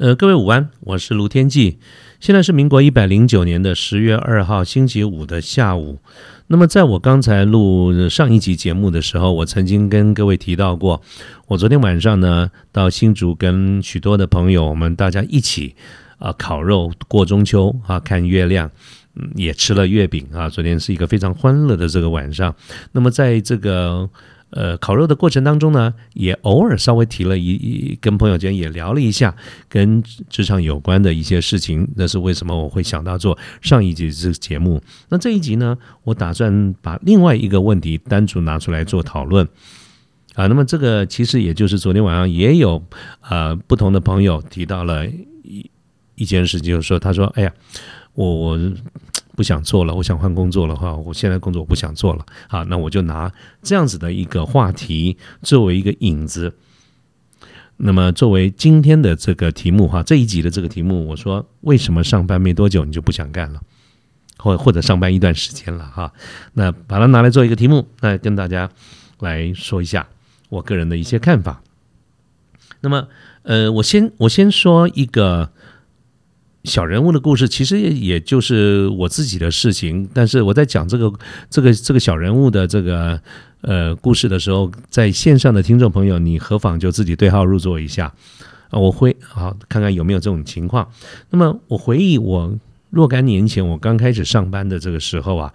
呃，各位午安，我是卢天记。现在是民国一百零九年的十月二号星期五的下午。那么，在我刚才录上一集节目的时候，我曾经跟各位提到过，我昨天晚上呢到新竹跟许多的朋友，我们大家一起啊烤肉过中秋啊，看月亮，嗯，也吃了月饼啊。昨天是一个非常欢乐的这个晚上。那么，在这个呃，烤肉的过程当中呢，也偶尔稍微提了一一跟朋友间也聊了一下跟职场有关的一些事情。那是为什么我会想到做上一集这个节目？那这一集呢，我打算把另外一个问题单独拿出来做讨论啊。那么这个其实也就是昨天晚上也有呃不同的朋友提到了一一件事，就是说他说：“哎呀，我我。”不想做了，我想换工作了哈。我现在工作我不想做了，好，那我就拿这样子的一个话题作为一个引子。那么作为今天的这个题目哈，这一集的这个题目，我说为什么上班没多久你就不想干了，或或者上班一段时间了哈？那把它拿来做一个题目，那跟大家来说一下我个人的一些看法。那么呃，我先我先说一个。小人物的故事其实也就是我自己的事情，但是我在讲这个这个这个小人物的这个呃故事的时候，在线上的听众朋友，你何妨就自己对号入座一下啊？我会好看看有没有这种情况。那么我回忆我若干年前我刚开始上班的这个时候啊。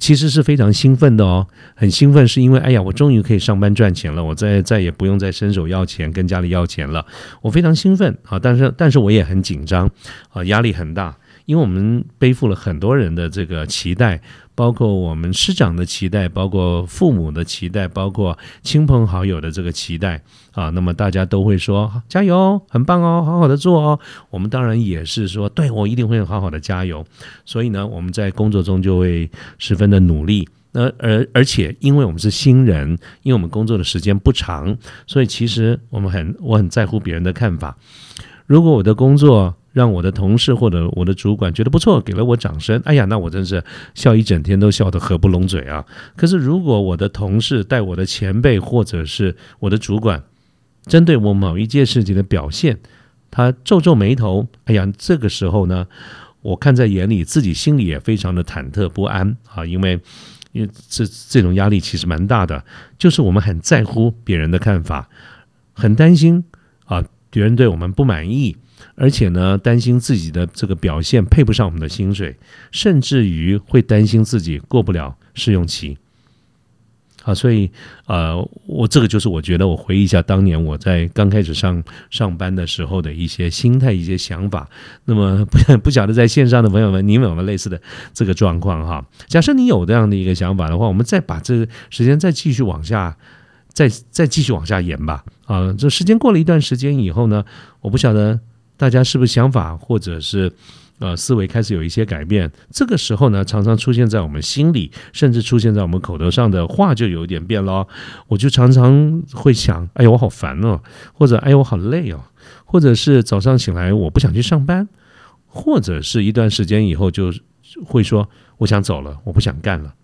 其实是非常兴奋的哦，很兴奋，是因为哎呀，我终于可以上班赚钱了，我再再也不用再伸手要钱，跟家里要钱了，我非常兴奋啊！但是但是我也很紧张啊，压力很大，因为我们背负了很多人的这个期待。包括我们师长的期待，包括父母的期待，包括亲朋好友的这个期待啊，那么大家都会说加油，很棒哦，好好的做哦。我们当然也是说，对我一定会好好的加油。所以呢，我们在工作中就会十分的努力。那而而且，因为我们是新人，因为我们工作的时间不长，所以其实我们很我很在乎别人的看法。如果我的工作，让我的同事或者我的主管觉得不错，给了我掌声。哎呀，那我真是笑一整天都笑得合不拢嘴啊！可是如果我的同事带我的前辈或者是我的主管，针对我某一件事情的表现，他皱皱眉头，哎呀，这个时候呢，我看在眼里，自己心里也非常的忐忑不安啊，因为因为这这种压力其实蛮大的，就是我们很在乎别人的看法，很担心啊，别人对我们不满意。而且呢，担心自己的这个表现配不上我们的薪水，甚至于会担心自己过不了试用期。好，所以呃，我这个就是我觉得我回忆一下当年我在刚开始上上班的时候的一些心态、一些想法。那么不不晓得在线上的朋友们，你们有没有类似的这个状况哈？假设你有这样的一个想法的话，我们再把这个时间再继续往下，再再继续往下延吧。啊，这时间过了一段时间以后呢，我不晓得。大家是不是想法或者是呃思维开始有一些改变？这个时候呢，常常出现在我们心里，甚至出现在我们口头上的话就有点变了。我就常常会想：哎呀，我好烦哦，或者哎呀，我好累哦，或者是早上醒来我不想去上班，或者是一段时间以后就会说我想走了，我不想干了。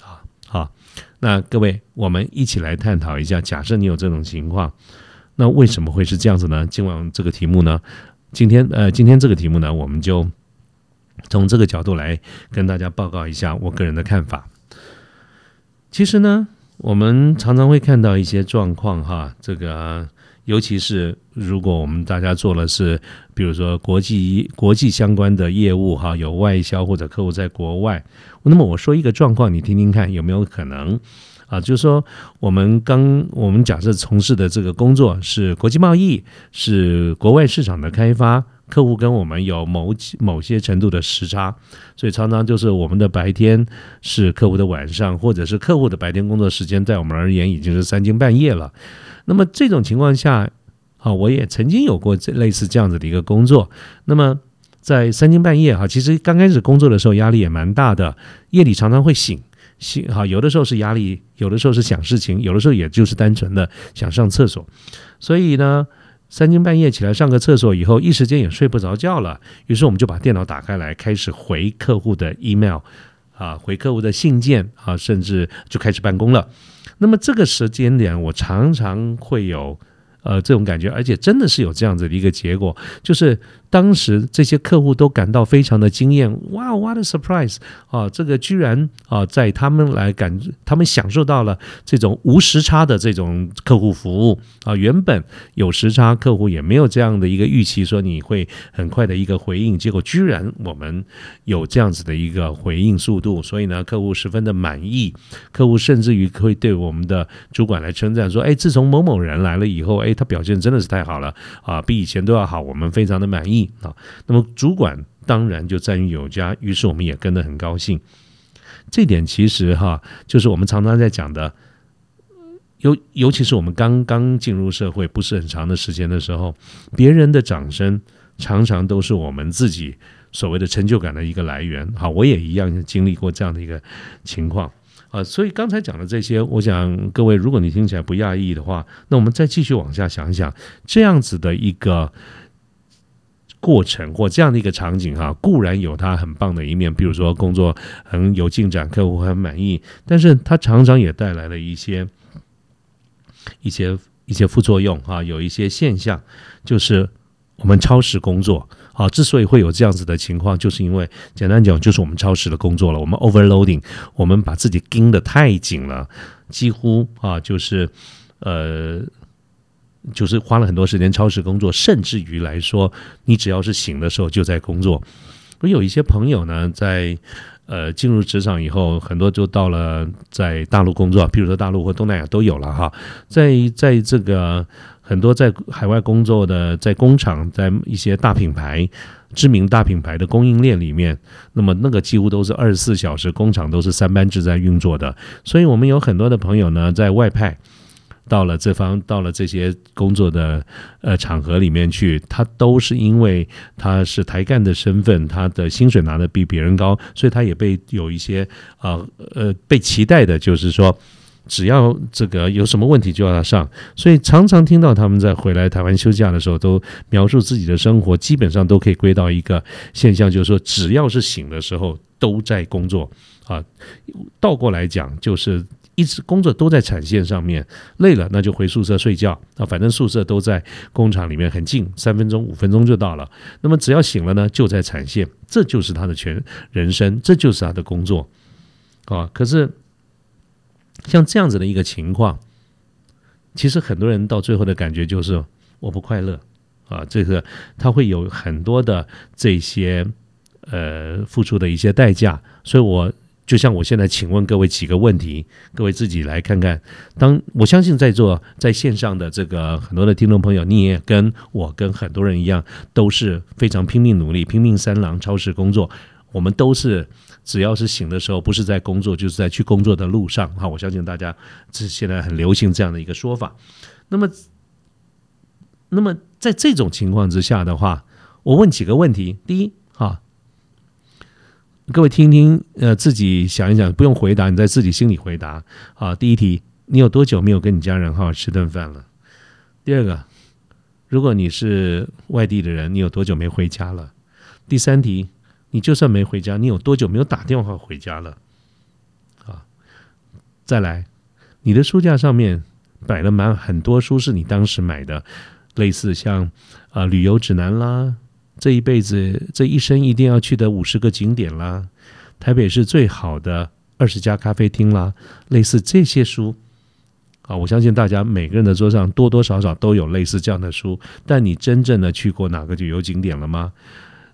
好，好，那各位，我们一起来探讨一下，假设你有这种情况。那为什么会是这样子呢？今晚这个题目呢，今天呃，今天这个题目呢，我们就从这个角度来跟大家报告一下我个人的看法。其实呢，我们常常会看到一些状况哈，这个尤其是如果我们大家做的是，比如说国际国际相关的业务哈，有外销或者客户在国外，那么我说一个状况，你听听看有没有可能。啊，就是说，我们刚我们假设从事的这个工作是国际贸易，是国外市场的开发，客户跟我们有某某些程度的时差，所以常常就是我们的白天是客户的晚上，或者是客户的白天工作时间，在我们而言已经是三更半夜了。那么这种情况下，啊，我也曾经有过这类似这样子的一个工作。那么在三更半夜哈，其实刚开始工作的时候压力也蛮大的，夜里常常会醒。心哈，有的时候是压力，有的时候是想事情，有的时候也就是单纯的想上厕所。所以呢，三更半夜起来上个厕所以后，一时间也睡不着觉了。于是我们就把电脑打开来，开始回客户的 email 啊，回客户的信件啊，甚至就开始办公了。那么这个时间点，我常常会有呃这种感觉，而且真的是有这样子的一个结果，就是。当时这些客户都感到非常的惊艳，哇，what a surprise 啊！这个居然啊，在他们来感，他们享受到了这种无时差的这种客户服务啊。原本有时差，客户也没有这样的一个预期，说你会很快的一个回应，结果居然我们有这样子的一个回应速度，所以呢，客户十分的满意。客户甚至于会对我们的主管来称赞说：“哎，自从某某人来了以后，哎，他表现真的是太好了啊，比以前都要好，我们非常的满意。”啊，那么主管当然就赞誉有加，于是我们也跟得很高兴。这点其实哈，就是我们常常在讲的，尤尤其是我们刚刚进入社会不是很长的时间的时候，别人的掌声常常都是我们自己所谓的成就感的一个来源。好，我也一样经历过这样的一个情况啊，所以刚才讲的这些，我想各位如果你听起来不讶异的话，那我们再继续往下想一想，这样子的一个。过程或这样的一个场景哈，固然有它很棒的一面，比如说工作很有进展，客户很满意，但是它常常也带来了一些一些一些副作用哈，有一些现象就是我们超时工作啊，之所以会有这样子的情况，就是因为简单讲就是我们超时的工作了，我们 overloading，我们把自己盯得太紧了，几乎啊就是呃。就是花了很多时间超时工作，甚至于来说，你只要是醒的时候就在工作。我有一些朋友呢，在呃进入职场以后，很多就到了在大陆工作，比如说大陆或东南亚都有了哈。在在这个很多在海外工作的，在工厂，在一些大品牌、知名大品牌的供应链里面，那么那个几乎都是二十四小时工厂都是三班制在运作的。所以我们有很多的朋友呢，在外派。到了这方，到了这些工作的呃场合里面去，他都是因为他是台干的身份，他的薪水拿的比别人高，所以他也被有一些啊呃被期待的，就是说只要这个有什么问题就要他上，所以常常听到他们在回来台湾休假的时候，都描述自己的生活，基本上都可以归到一个现象，就是说只要是醒的时候都在工作啊，倒过来讲就是。一直工作都在产线上面，累了那就回宿舍睡觉啊，反正宿舍都在工厂里面很近，三分钟五分钟就到了。那么只要醒了呢，就在产线，这就是他的全人生，这就是他的工作啊。可是像这样子的一个情况，其实很多人到最后的感觉就是我不快乐啊，这个他会有很多的这些呃付出的一些代价，所以我。就像我现在请问各位几个问题，各位自己来看看。当我相信在座在线上的这个很多的听众朋友，你也跟我跟很多人一样，都是非常拼命努力、拼命三郎、超时工作。我们都是只要是醒的时候，不是在工作，就是在去工作的路上。哈，我相信大家这现在很流行这样的一个说法。那么，那么在这种情况之下的话，我问几个问题：第一，哈。各位听听，呃，自己想一想，不用回答，你在自己心里回答啊。第一题，你有多久没有跟你家人好好吃顿饭了？第二个，如果你是外地的人，你有多久没回家了？第三题，你就算没回家，你有多久没有打电话回家了？啊，再来，你的书架上面摆了满很多书，是你当时买的，类似像啊旅游指南啦。这一辈子，这一生一定要去的五十个景点啦，台北是最好的二十家咖啡厅啦，类似这些书啊，我相信大家每个人的桌上多多少少都有类似这样的书。但你真正的去过哪个旅游景点了吗？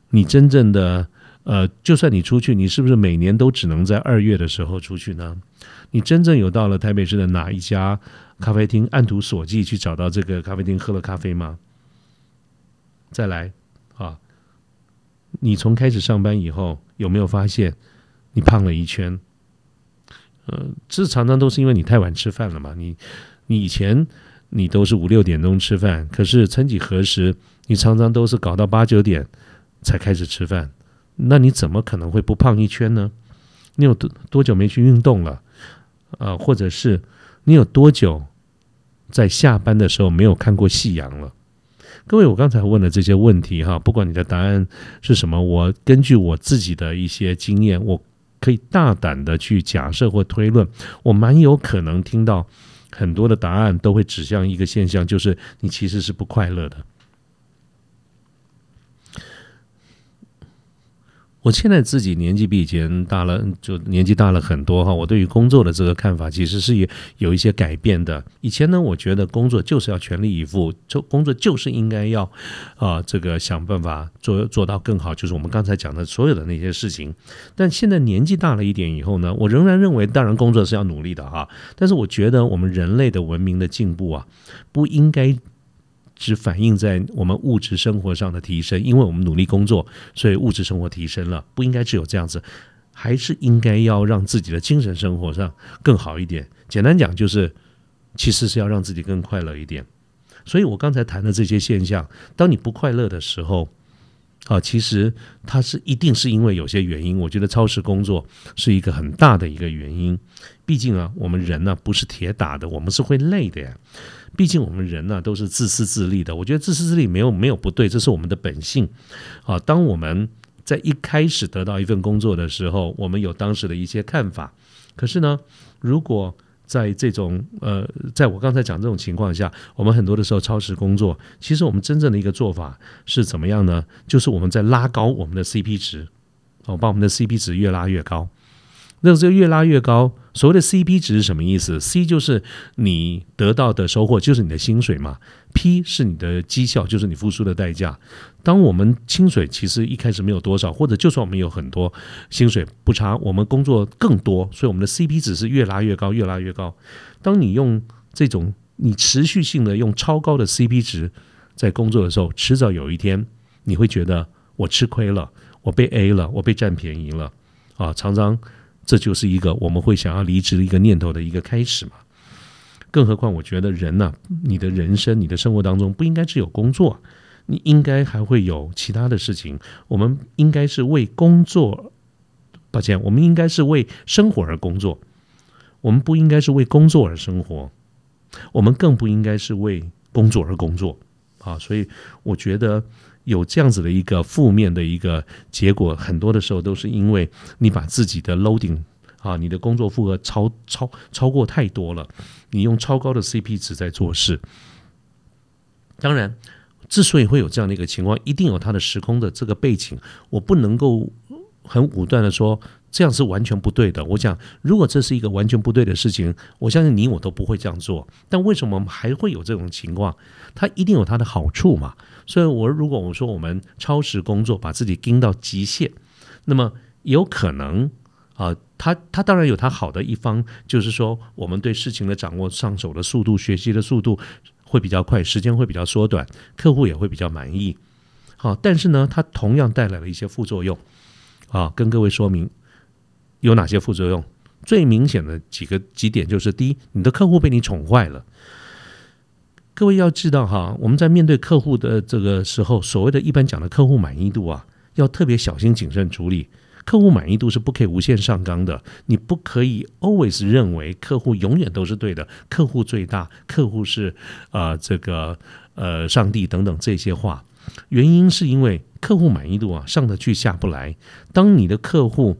你真正的呃，就算你出去，你是不是每年都只能在二月的时候出去呢？你真正有到了台北市的哪一家咖啡厅，按图索骥去找到这个咖啡厅喝了咖啡吗？再来。啊，你从开始上班以后有没有发现你胖了一圈？呃，这常常都是因为你太晚吃饭了嘛。你你以前你都是五六点钟吃饭，可是曾几何时，你常常都是搞到八九点才开始吃饭。那你怎么可能会不胖一圈呢？你有多多久没去运动了？呃，或者是你有多久在下班的时候没有看过夕阳了？各位，我刚才问的这些问题哈，不管你的答案是什么，我根据我自己的一些经验，我可以大胆的去假设或推论，我蛮有可能听到很多的答案都会指向一个现象，就是你其实是不快乐的。我现在自己年纪比以前大了，就年纪大了很多哈。我对于工作的这个看法其实是有有一些改变的。以前呢，我觉得工作就是要全力以赴，就工作就是应该要啊，这个想办法做做到更好，就是我们刚才讲的所有的那些事情。但现在年纪大了一点以后呢，我仍然认为，当然工作是要努力的哈。但是我觉得我们人类的文明的进步啊，不应该。只反映在我们物质生活上的提升，因为我们努力工作，所以物质生活提升了。不应该只有这样子，还是应该要让自己的精神生活上更好一点。简单讲，就是其实是要让自己更快乐一点。所以我刚才谈的这些现象，当你不快乐的时候，啊，其实它是一定是因为有些原因。我觉得超时工作是一个很大的一个原因。毕竟啊，我们人呢不是铁打的，我们是会累的呀。毕竟我们人呢都是自私自利的，我觉得自私自利没有没有不对，这是我们的本性啊。当我们在一开始得到一份工作的时候，我们有当时的一些看法。可是呢，如果在这种呃，在我刚才讲这种情况下，我们很多的时候超时工作，其实我们真正的一个做法是怎么样呢？就是我们在拉高我们的 CP 值，哦，把我们的 CP 值越拉越高。那这个越拉越高，所谓的 CP 值是什么意思？C 就是你得到的收获，就是你的薪水嘛；P 是你的绩效，就是你付出的代价。当我们薪水其实一开始没有多少，或者就算我们有很多薪水不差，我们工作更多，所以我们的 CP 值是越拉越高，越拉越高。当你用这种你持续性的用超高的 CP 值在工作的时候，迟早有一天你会觉得我吃亏了，我被 A 了，我被占便宜了啊！常常。这就是一个我们会想要离职的一个念头的一个开始嘛。更何况，我觉得人呢，你的人生、你的生活当中不应该只有工作，你应该还会有其他的事情。我们应该是为工作，抱歉，我们应该是为生活而工作。我们不应该是为工作而生活，我们更不应该是为工作而工作啊！所以，我觉得。有这样子的一个负面的一个结果，很多的时候都是因为你把自己的 loading 啊，你的工作负荷超超超过太多了，你用超高的 CP 值在做事。当然，之所以会有这样的一个情况，一定有它的时空的这个背景，我不能够很武断的说。这样是完全不对的。我想，如果这是一个完全不对的事情，我相信你我都不会这样做。但为什么还会有这种情况？它一定有它的好处嘛。所以，我如果我说我们超时工作，把自己盯到极限，那么有可能啊，它它当然有它好的一方，就是说我们对事情的掌握、上手的速度、学习的速度会比较快，时间会比较缩短，客户也会比较满意。好，但是呢，它同样带来了一些副作用啊，跟各位说明。有哪些副作用？最明显的几个几点就是：第一，你的客户被你宠坏了。各位要知道哈，我们在面对客户的这个时候，所谓的一般讲的客户满意度啊，要特别小心谨慎处理。客户满意度是不可以无限上纲的，你不可以 always 认为客户永远都是对的，客户最大，客户是啊这个呃上帝等等这些话。原因是因为客户满意度啊上得去下不来。当你的客户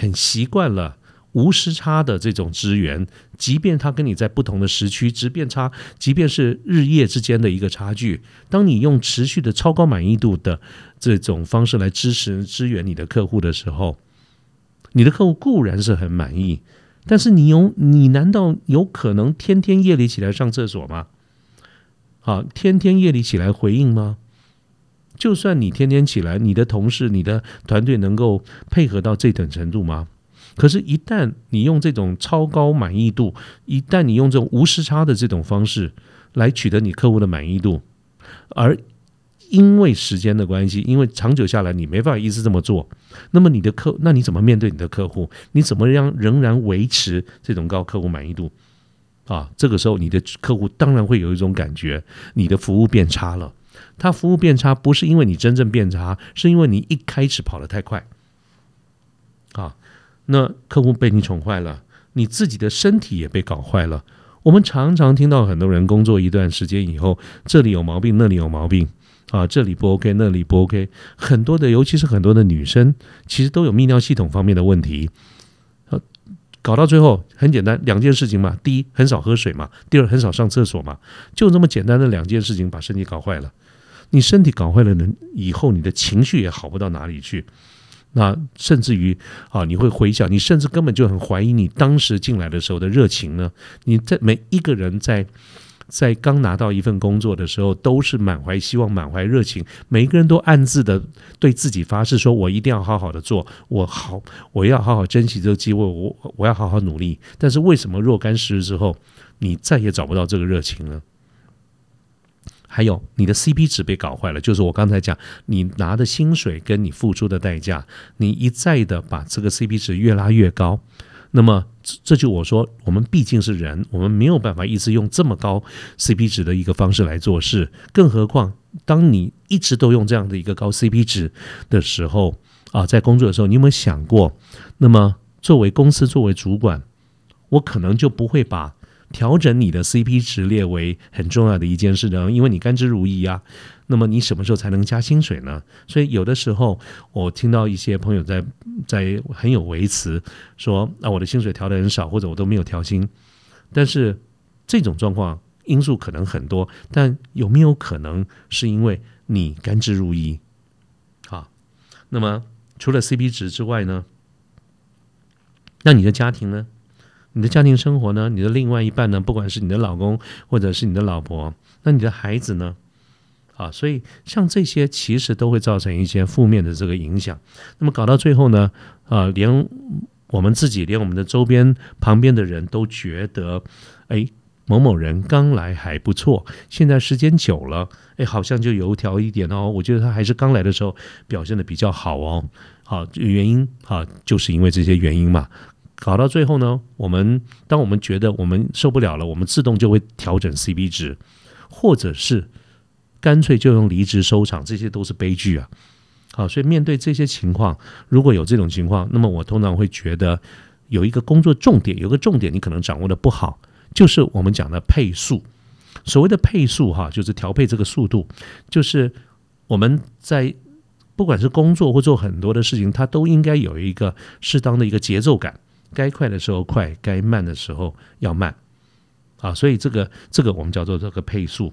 很习惯了无时差的这种资源，即便他跟你在不同的时区，即便差，即便是日夜之间的一个差距，当你用持续的超高满意度的这种方式来支持支援你的客户的时候，你的客户固然是很满意，但是你有你难道有可能天天夜里起来上厕所吗？好，天天夜里起来回应吗？就算你天天起来，你的同事、你的团队能够配合到这等程度吗？可是，一旦你用这种超高满意度，一旦你用这种无时差的这种方式来取得你客户的满意度，而因为时间的关系，因为长久下来你没办法一直这么做，那么你的客，那你怎么面对你的客户？你怎么样仍然维持这种高客户满意度？啊，这个时候你的客户当然会有一种感觉，你的服务变差了。他服务变差，不是因为你真正变差，是因为你一开始跑得太快，啊，那客户被你宠坏了，你自己的身体也被搞坏了。我们常常听到很多人工作一段时间以后，这里有毛病，那里有毛病，啊，这里不 OK，那里不 OK。很多的，尤其是很多的女生，其实都有泌尿系统方面的问题。呃，搞到最后很简单，两件事情嘛：第一，很少喝水嘛；第二，很少上厕所嘛。就这么简单的两件事情，把身体搞坏了。你身体搞坏了，呢，以后你的情绪也好不到哪里去。那甚至于啊，你会回想，你甚至根本就很怀疑你当时进来的时候的热情呢。你在每一个人在在刚拿到一份工作的时候，都是满怀希望、满怀热情，每一个人都暗自的对自己发誓说：“我一定要好好的做，我好，我要好好珍惜这个机会，我我要好好努力。”但是为什么若干时日之后，你再也找不到这个热情呢？还有你的 CP 值被搞坏了，就是我刚才讲，你拿的薪水跟你付出的代价，你一再的把这个 CP 值越拉越高，那么这就我说，我们毕竟是人，我们没有办法一直用这么高 CP 值的一个方式来做事，更何况当你一直都用这样的一个高 CP 值的时候啊，在工作的时候，你有没有想过，那么作为公司作为主管，我可能就不会把。调整你的 CP 值列为很重要的一件事呢，因为你甘之如饴啊。那么你什么时候才能加薪水呢？所以有的时候我听到一些朋友在在很有维持说，啊我的薪水调的很少，或者我都没有调薪。但是这种状况因素可能很多，但有没有可能是因为你甘之如饴？啊，那么除了 CP 值之外呢？那你的家庭呢？你的家庭生活呢？你的另外一半呢？不管是你的老公或者是你的老婆，那你的孩子呢？啊，所以像这些其实都会造成一些负面的这个影响。那么搞到最后呢？啊，连我们自己，连我们的周边旁边的人都觉得，哎，某某人刚来还不错，现在时间久了，哎，好像就油条一点哦。我觉得他还是刚来的时候表现的比较好哦。好，原因啊，就是因为这些原因嘛。搞到最后呢，我们当我们觉得我们受不了了，我们自动就会调整 CP 值，或者是干脆就用离职收场，这些都是悲剧啊！好，所以面对这些情况，如果有这种情况，那么我通常会觉得有一个工作重点，有个重点你可能掌握的不好，就是我们讲的配速。所谓的配速哈，就是调配这个速度，就是我们在不管是工作或做很多的事情，它都应该有一个适当的一个节奏感。该快的时候快，该慢的时候要慢，啊，所以这个这个我们叫做这个配速。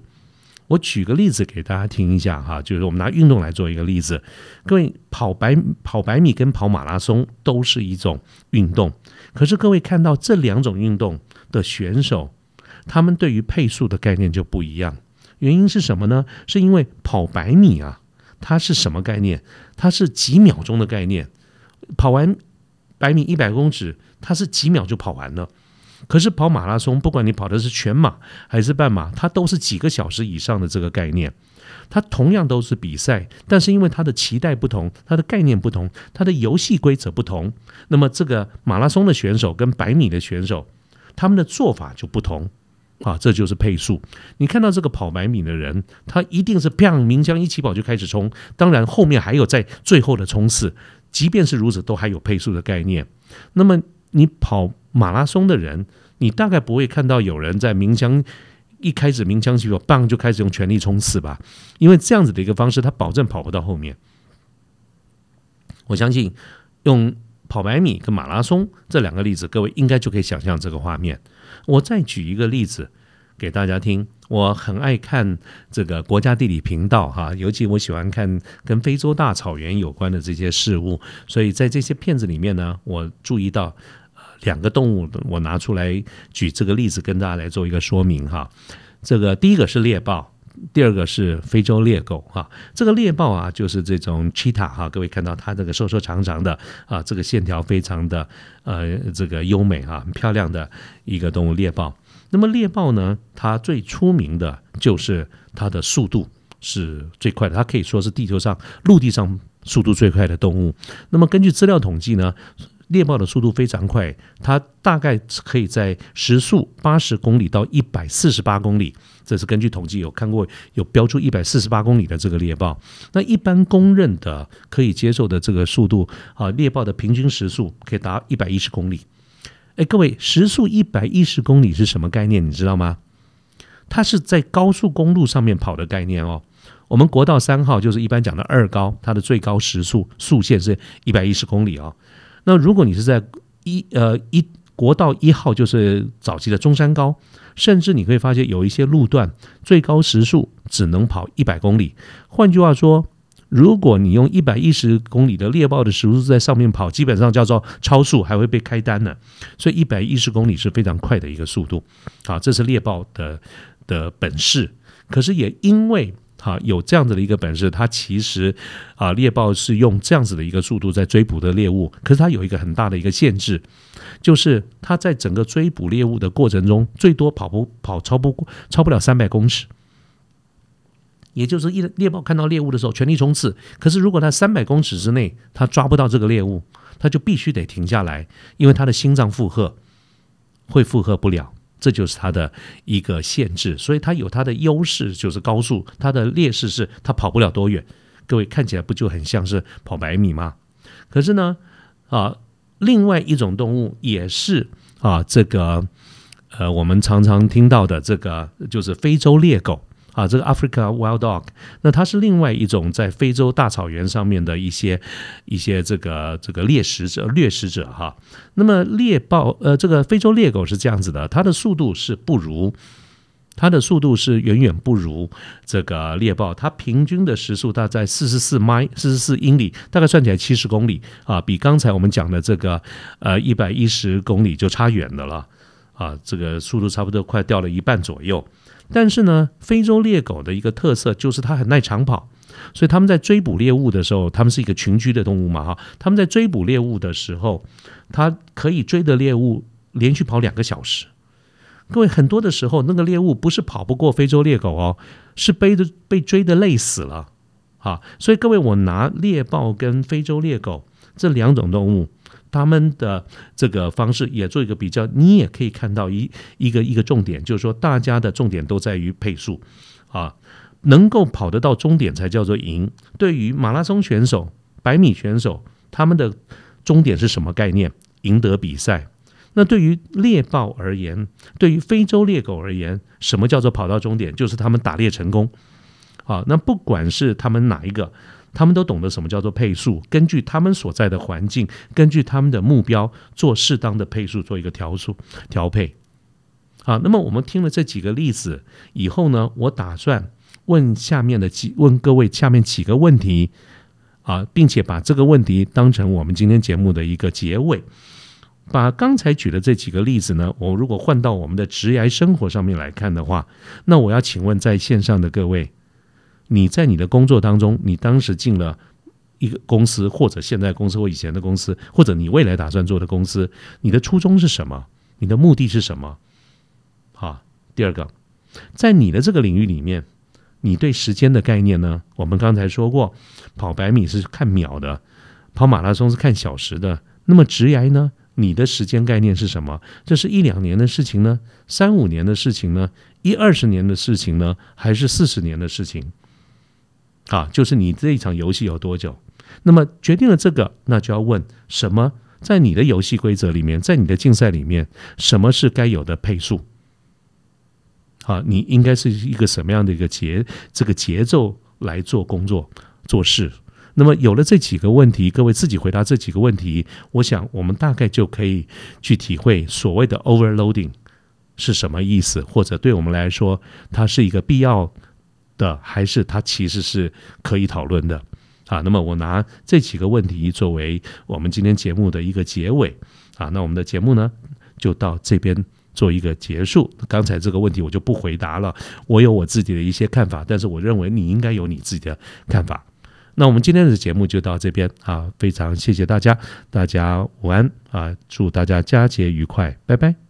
我举个例子给大家听一下哈，就是我们拿运动来做一个例子。各位跑百跑百米跟跑马拉松都是一种运动，可是各位看到这两种运动的选手，他们对于配速的概念就不一样。原因是什么呢？是因为跑百米啊，它是什么概念？它是几秒钟的概念，跑完百米一百公尺。它是几秒就跑完了，可是跑马拉松，不管你跑的是全马还是半马，它都是几个小时以上的这个概念。它同样都是比赛，但是因为它的期待不同，它的概念不同，它的游戏规则不同，那么这个马拉松的选手跟百米的选手，他们的做法就不同啊，这就是配速。你看到这个跑百米的人，他一定是砰鸣枪一起跑就开始冲，当然后面还有在最后的冲刺，即便是如此，都还有配速的概念。那么你跑马拉松的人，你大概不会看到有人在鸣枪一开始鸣枪起跑，棒就开始用全力冲刺吧？因为这样子的一个方式，他保证跑不到后面。我相信用跑百米跟马拉松这两个例子，各位应该就可以想象这个画面。我再举一个例子给大家听。我很爱看这个国家地理频道哈，尤其我喜欢看跟非洲大草原有关的这些事物，所以在这些片子里面呢，我注意到。两个动物，我拿出来举这个例子跟大家来做一个说明哈。这个第一个是猎豹，第二个是非洲猎狗哈。这个猎豹啊，就是这种 cheetah 哈，各位看到它这个瘦瘦长长的啊，这个线条非常的呃这个优美啊，很漂亮的一个动物猎豹。那么猎豹呢，它最出名的就是它的速度是最快的，它可以说是地球上陆地上速度最快的动物。那么根据资料统计呢。猎豹的速度非常快，它大概可以在时速八十公里到一百四十八公里。这是根据统计有看过有标出一百四十八公里的这个猎豹。那一般公认的可以接受的这个速度啊，猎豹的平均时速可以达一百一十公里。哎，各位，时速一百一十公里是什么概念？你知道吗？它是在高速公路上面跑的概念哦。我们国道三号就是一般讲的二高，它的最高时速速限是一百一十公里哦。那如果你是在一呃一国道一号，就是早期的中山高，甚至你可以发现有一些路段最高时速只能跑一百公里。换句话说，如果你用一百一十公里的猎豹的时速在上面跑，基本上叫做超速，还会被开单呢。所以一百一十公里是非常快的一个速度。啊，这是猎豹的的本事。可是也因为好，有这样子的一个本事，它其实啊，猎豹是用这样子的一个速度在追捕的猎物。可是它有一个很大的一个限制，就是它在整个追捕猎物的过程中，最多跑不跑超不超不了三百公尺。也就是一猎豹看到猎物的时候全力冲刺，可是如果它三百公尺之内它抓不到这个猎物，它就必须得停下来，因为它的心脏负荷会负荷不了。这就是它的一个限制，所以它有它的优势，就是高速；它的劣势是它跑不了多远。各位看起来不就很像是跑百米吗？可是呢，啊，另外一种动物也是啊，这个呃，我们常常听到的这个就是非洲猎狗。啊，这个 Africa Wild Dog，那它是另外一种在非洲大草原上面的一些一些这个这个猎食者、掠食者哈。那么猎豹，呃，这个非洲猎狗是这样子的，它的速度是不如，它的速度是远远不如这个猎豹，它平均的时速大概四十四迈，四十四英里，大概算起来七十公里啊，比刚才我们讲的这个呃一百一十公里就差远的了啊，这个速度差不多快掉了一半左右。但是呢，非洲猎狗的一个特色就是它很耐长跑，所以他们在追捕猎物的时候，他们是一个群居的动物嘛，哈，他们在追捕猎物的时候，它可以追的猎物连续跑两个小时。各位，很多的时候，那个猎物不是跑不过非洲猎狗哦，是背着被追的累死了，啊，所以各位，我拿猎豹跟非洲猎狗这两种动物。他们的这个方式也做一个比较，你也可以看到一一个一个重点，就是说大家的重点都在于配速啊，能够跑得到终点才叫做赢。对于马拉松选手、百米选手，他们的终点是什么概念？赢得比赛。那对于猎豹而言，对于非洲猎狗而言，什么叫做跑到终点？就是他们打猎成功。啊，那不管是他们哪一个。他们都懂得什么叫做配速，根据他们所在的环境，根据他们的目标做适当的配速，做一个调速调配。好，那么我们听了这几个例子以后呢，我打算问下面的几问各位下面几个问题啊，并且把这个问题当成我们今天节目的一个结尾。把刚才举的这几个例子呢，我如果换到我们的职业生活上面来看的话，那我要请问在线上的各位。你在你的工作当中，你当时进了一个公司，或者现在公司或以前的公司，或者你未来打算做的公司，你的初衷是什么？你的目的是什么？好，第二个，在你的这个领域里面，你对时间的概念呢？我们刚才说过，跑百米是看秒的，跑马拉松是看小时的。那么直癌呢？你的时间概念是什么？这是一两年的事情呢？三五年的事情呢？一二十年的事情呢？还是四十年的事情？啊，就是你这一场游戏有多久？那么决定了这个，那就要问什么？在你的游戏规则里面，在你的竞赛里面，什么是该有的配速？啊，你应该是一个什么样的一个节这个节奏来做工作做事？那么有了这几个问题，各位自己回答这几个问题，我想我们大概就可以去体会所谓的 overloading 是什么意思，或者对我们来说，它是一个必要。的还是它其实是可以讨论的啊。那么我拿这几个问题作为我们今天节目的一个结尾啊。那我们的节目呢就到这边做一个结束。刚才这个问题我就不回答了，我有我自己的一些看法，但是我认为你应该有你自己的看法。那我们今天的节目就到这边啊，非常谢谢大家，大家午安啊，祝大家佳节愉快，拜拜。